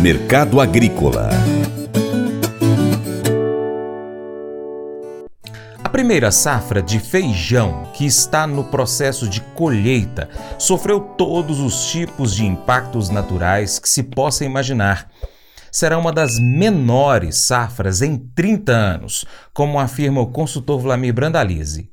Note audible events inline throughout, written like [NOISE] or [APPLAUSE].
Mercado Agrícola A primeira safra de feijão, que está no processo de colheita, sofreu todos os tipos de impactos naturais que se possa imaginar. Será uma das menores safras em 30 anos, como afirma o consultor Vlamir Brandalize.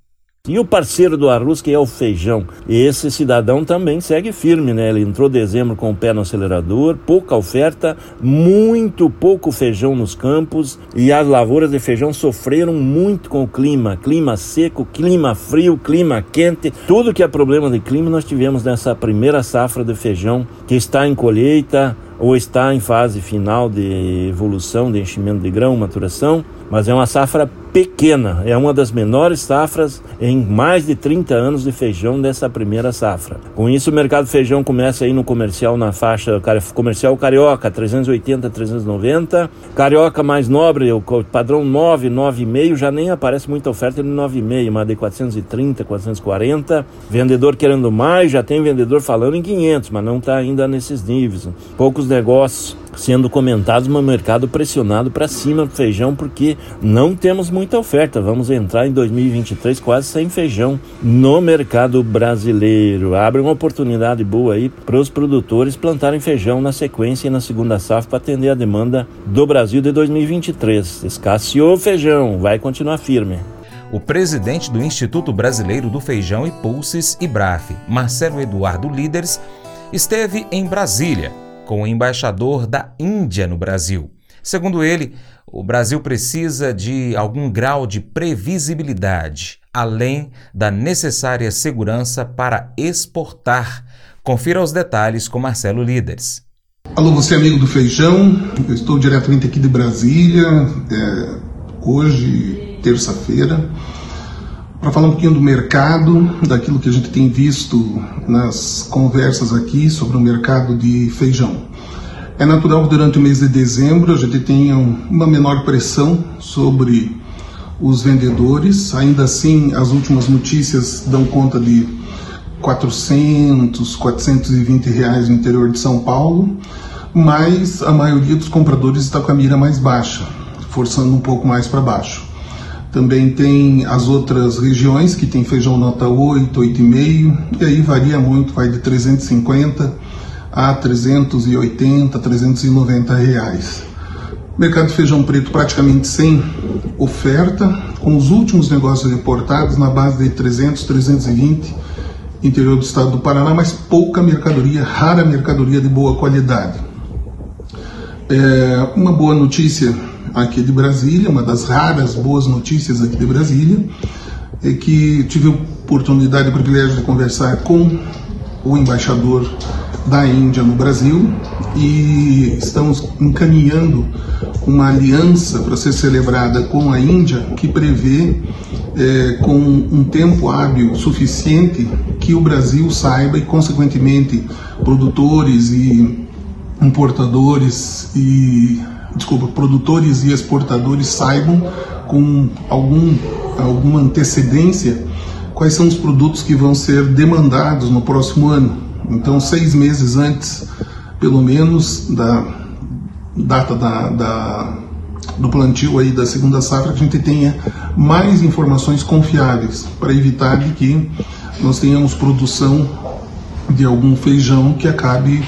E o parceiro do Arrus, que é o feijão. Esse cidadão também segue firme, né? Ele entrou dezembro com o pé no acelerador, pouca oferta, muito pouco feijão nos campos e as lavouras de feijão sofreram muito com o clima. Clima seco, clima frio, clima quente. Tudo que é problema de clima nós tivemos nessa primeira safra de feijão que está em colheita ou está em fase final de evolução, de enchimento de grão, maturação, mas é uma safra pequena, é uma das menores safras em mais de 30 anos de feijão dessa primeira safra. Com isso, o mercado feijão começa aí no comercial na faixa comercial carioca 380, 390, carioca mais nobre, o padrão 9, 9,5 já nem aparece muita oferta de 9,5, mas de 430, 440. Vendedor querendo mais, já tem vendedor falando em 500, mas não está ainda nesses níveis. Poucos negócios sendo comentados, mas mercado pressionado para cima do feijão porque não temos muita oferta. Vamos entrar em 2023 quase sem feijão no mercado brasileiro. Abre uma oportunidade boa aí para os produtores plantarem feijão na sequência e na segunda safra para atender a demanda do Brasil de 2023. Escasseou feijão, vai continuar firme. O presidente do Instituto Brasileiro do Feijão e Pulses, IBRAF, Marcelo Eduardo Líderes, esteve em Brasília com o embaixador da Índia no Brasil. Segundo ele, o Brasil precisa de algum grau de previsibilidade, além da necessária segurança para exportar. Confira os detalhes com Marcelo Líderes. Alô, você amigo do Feijão, eu estou diretamente aqui de Brasília, é, hoje, terça-feira, para falar um pouquinho do mercado, daquilo que a gente tem visto nas conversas aqui sobre o mercado de feijão. É natural que durante o mês de dezembro a gente tenha uma menor pressão sobre os vendedores. Ainda assim, as últimas notícias dão conta de 400, 420 reais no interior de São Paulo, mas a maioria dos compradores está com a mira mais baixa, forçando um pouco mais para baixo. Também tem as outras regiões que tem feijão nota 8, 8,5, e aí varia muito, vai de 350 a 380, 390 reais. Mercado feijão preto praticamente sem oferta, com os últimos negócios reportados na base de 300, 320 interior do estado do Paraná, mas pouca mercadoria, rara mercadoria de boa qualidade. É, uma boa notícia aqui de Brasília, uma das raras boas notícias aqui de Brasília, é que tive a oportunidade e privilégio de conversar com o embaixador da Índia no Brasil e estamos encaminhando uma aliança para ser celebrada com a Índia que prevê é, com um tempo hábil suficiente que o Brasil saiba e consequentemente produtores e importadores e desculpa produtores e exportadores saibam com algum alguma antecedência quais são os produtos que vão ser demandados no próximo ano então, seis meses antes, pelo menos, da data da, da, do plantio aí da segunda safra, a gente tenha mais informações confiáveis para evitar de que nós tenhamos produção de algum feijão que acabe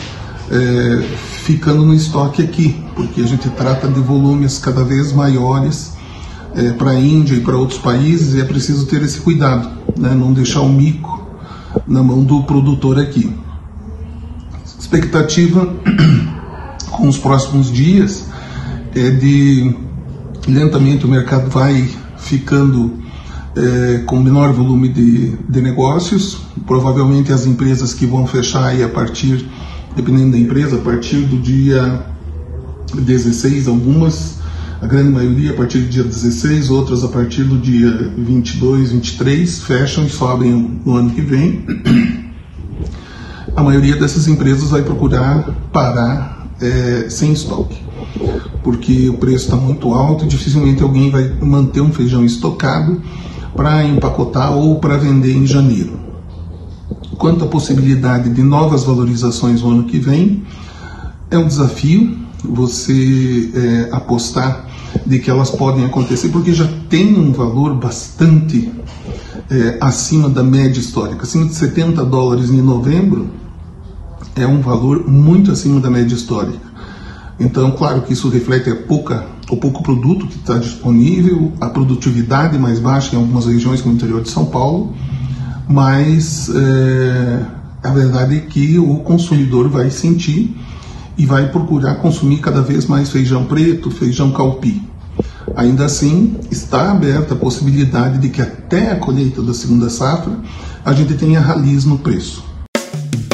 é, ficando no estoque aqui, porque a gente trata de volumes cada vez maiores é, para a Índia e para outros países e é preciso ter esse cuidado, né, não deixar o mico na mão do produtor aqui expectativa [CLEARS THROAT] com os próximos dias é de lentamente o mercado vai ficando é, com menor volume de, de negócios. Provavelmente as empresas que vão fechar aí a partir, dependendo da empresa, a partir do dia 16, algumas, a grande maioria a partir do dia 16, outras a partir do dia 22, 23, fecham e sobem no ano que vem. [CLEARS THROAT] a maioria dessas empresas vai procurar parar é, sem estoque, porque o preço está muito alto e dificilmente alguém vai manter um feijão estocado para empacotar ou para vender em janeiro. Quanto à possibilidade de novas valorizações no ano que vem, é um desafio. você é, apostar de que elas podem acontecer, porque já tem um valor bastante é, acima da média histórica. Acima de 70 dólares em novembro é um valor muito acima da média histórica. Então, claro que isso reflete a pouca, o pouco produto que está disponível, a produtividade mais baixa em algumas regiões como o interior de São Paulo, mas é, a verdade é que o consumidor vai sentir e vai procurar consumir cada vez mais feijão preto, feijão calpi. Ainda assim, está aberta a possibilidade de que até a colheita da segunda safra a gente tenha raliz no preço.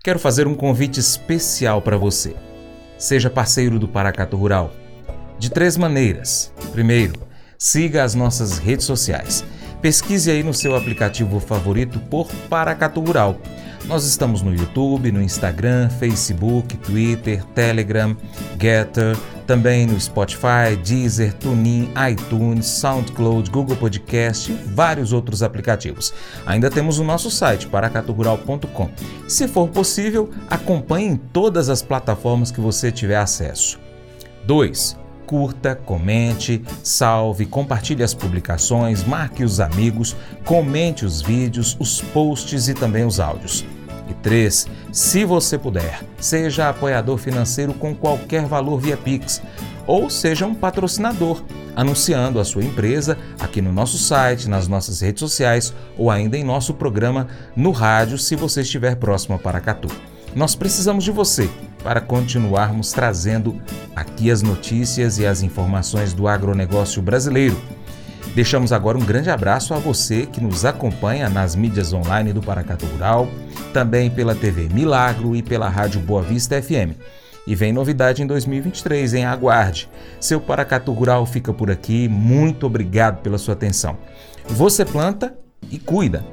Quero fazer um convite especial para você. Seja parceiro do Paracato Rural. De três maneiras. Primeiro, siga as nossas redes sociais. Pesquise aí no seu aplicativo favorito por Paracato Rural. Nós estamos no YouTube, no Instagram, Facebook, Twitter, Telegram, Getter, também no Spotify, Deezer, TuneIn, iTunes, SoundCloud, Google Podcast e vários outros aplicativos. Ainda temos o nosso site, paracaturural.com. Se for possível, acompanhe em todas as plataformas que você tiver acesso. 2 curta, comente, salve, compartilhe as publicações, marque os amigos, comente os vídeos, os posts e também os áudios. E 3. Se você puder, seja apoiador financeiro com qualquer valor via Pix ou seja um patrocinador, anunciando a sua empresa aqui no nosso site, nas nossas redes sociais ou ainda em nosso programa no rádio, se você estiver próximo a Paracatu. Nós precisamos de você para continuarmos trazendo aqui as notícias e as informações do agronegócio brasileiro. Deixamos agora um grande abraço a você que nos acompanha nas mídias online do Paracatu Rural, também pela TV Milagro e pela Rádio Boa Vista FM. E vem novidade em 2023, em aguarde. Seu Paracatu Rural fica por aqui. Muito obrigado pela sua atenção. Você planta e cuida.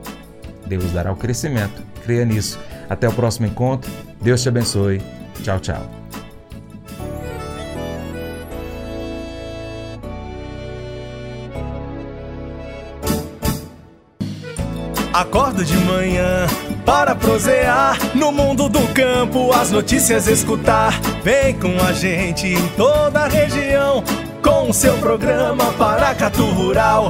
Deus dará o crescimento. Creia nisso. Até o próximo encontro. Deus te abençoe. Tchau, tchau. Acordo de manhã para prosear no mundo do campo, as notícias escutar. Vem com a gente em toda a região com o seu programa Paracatu Rural.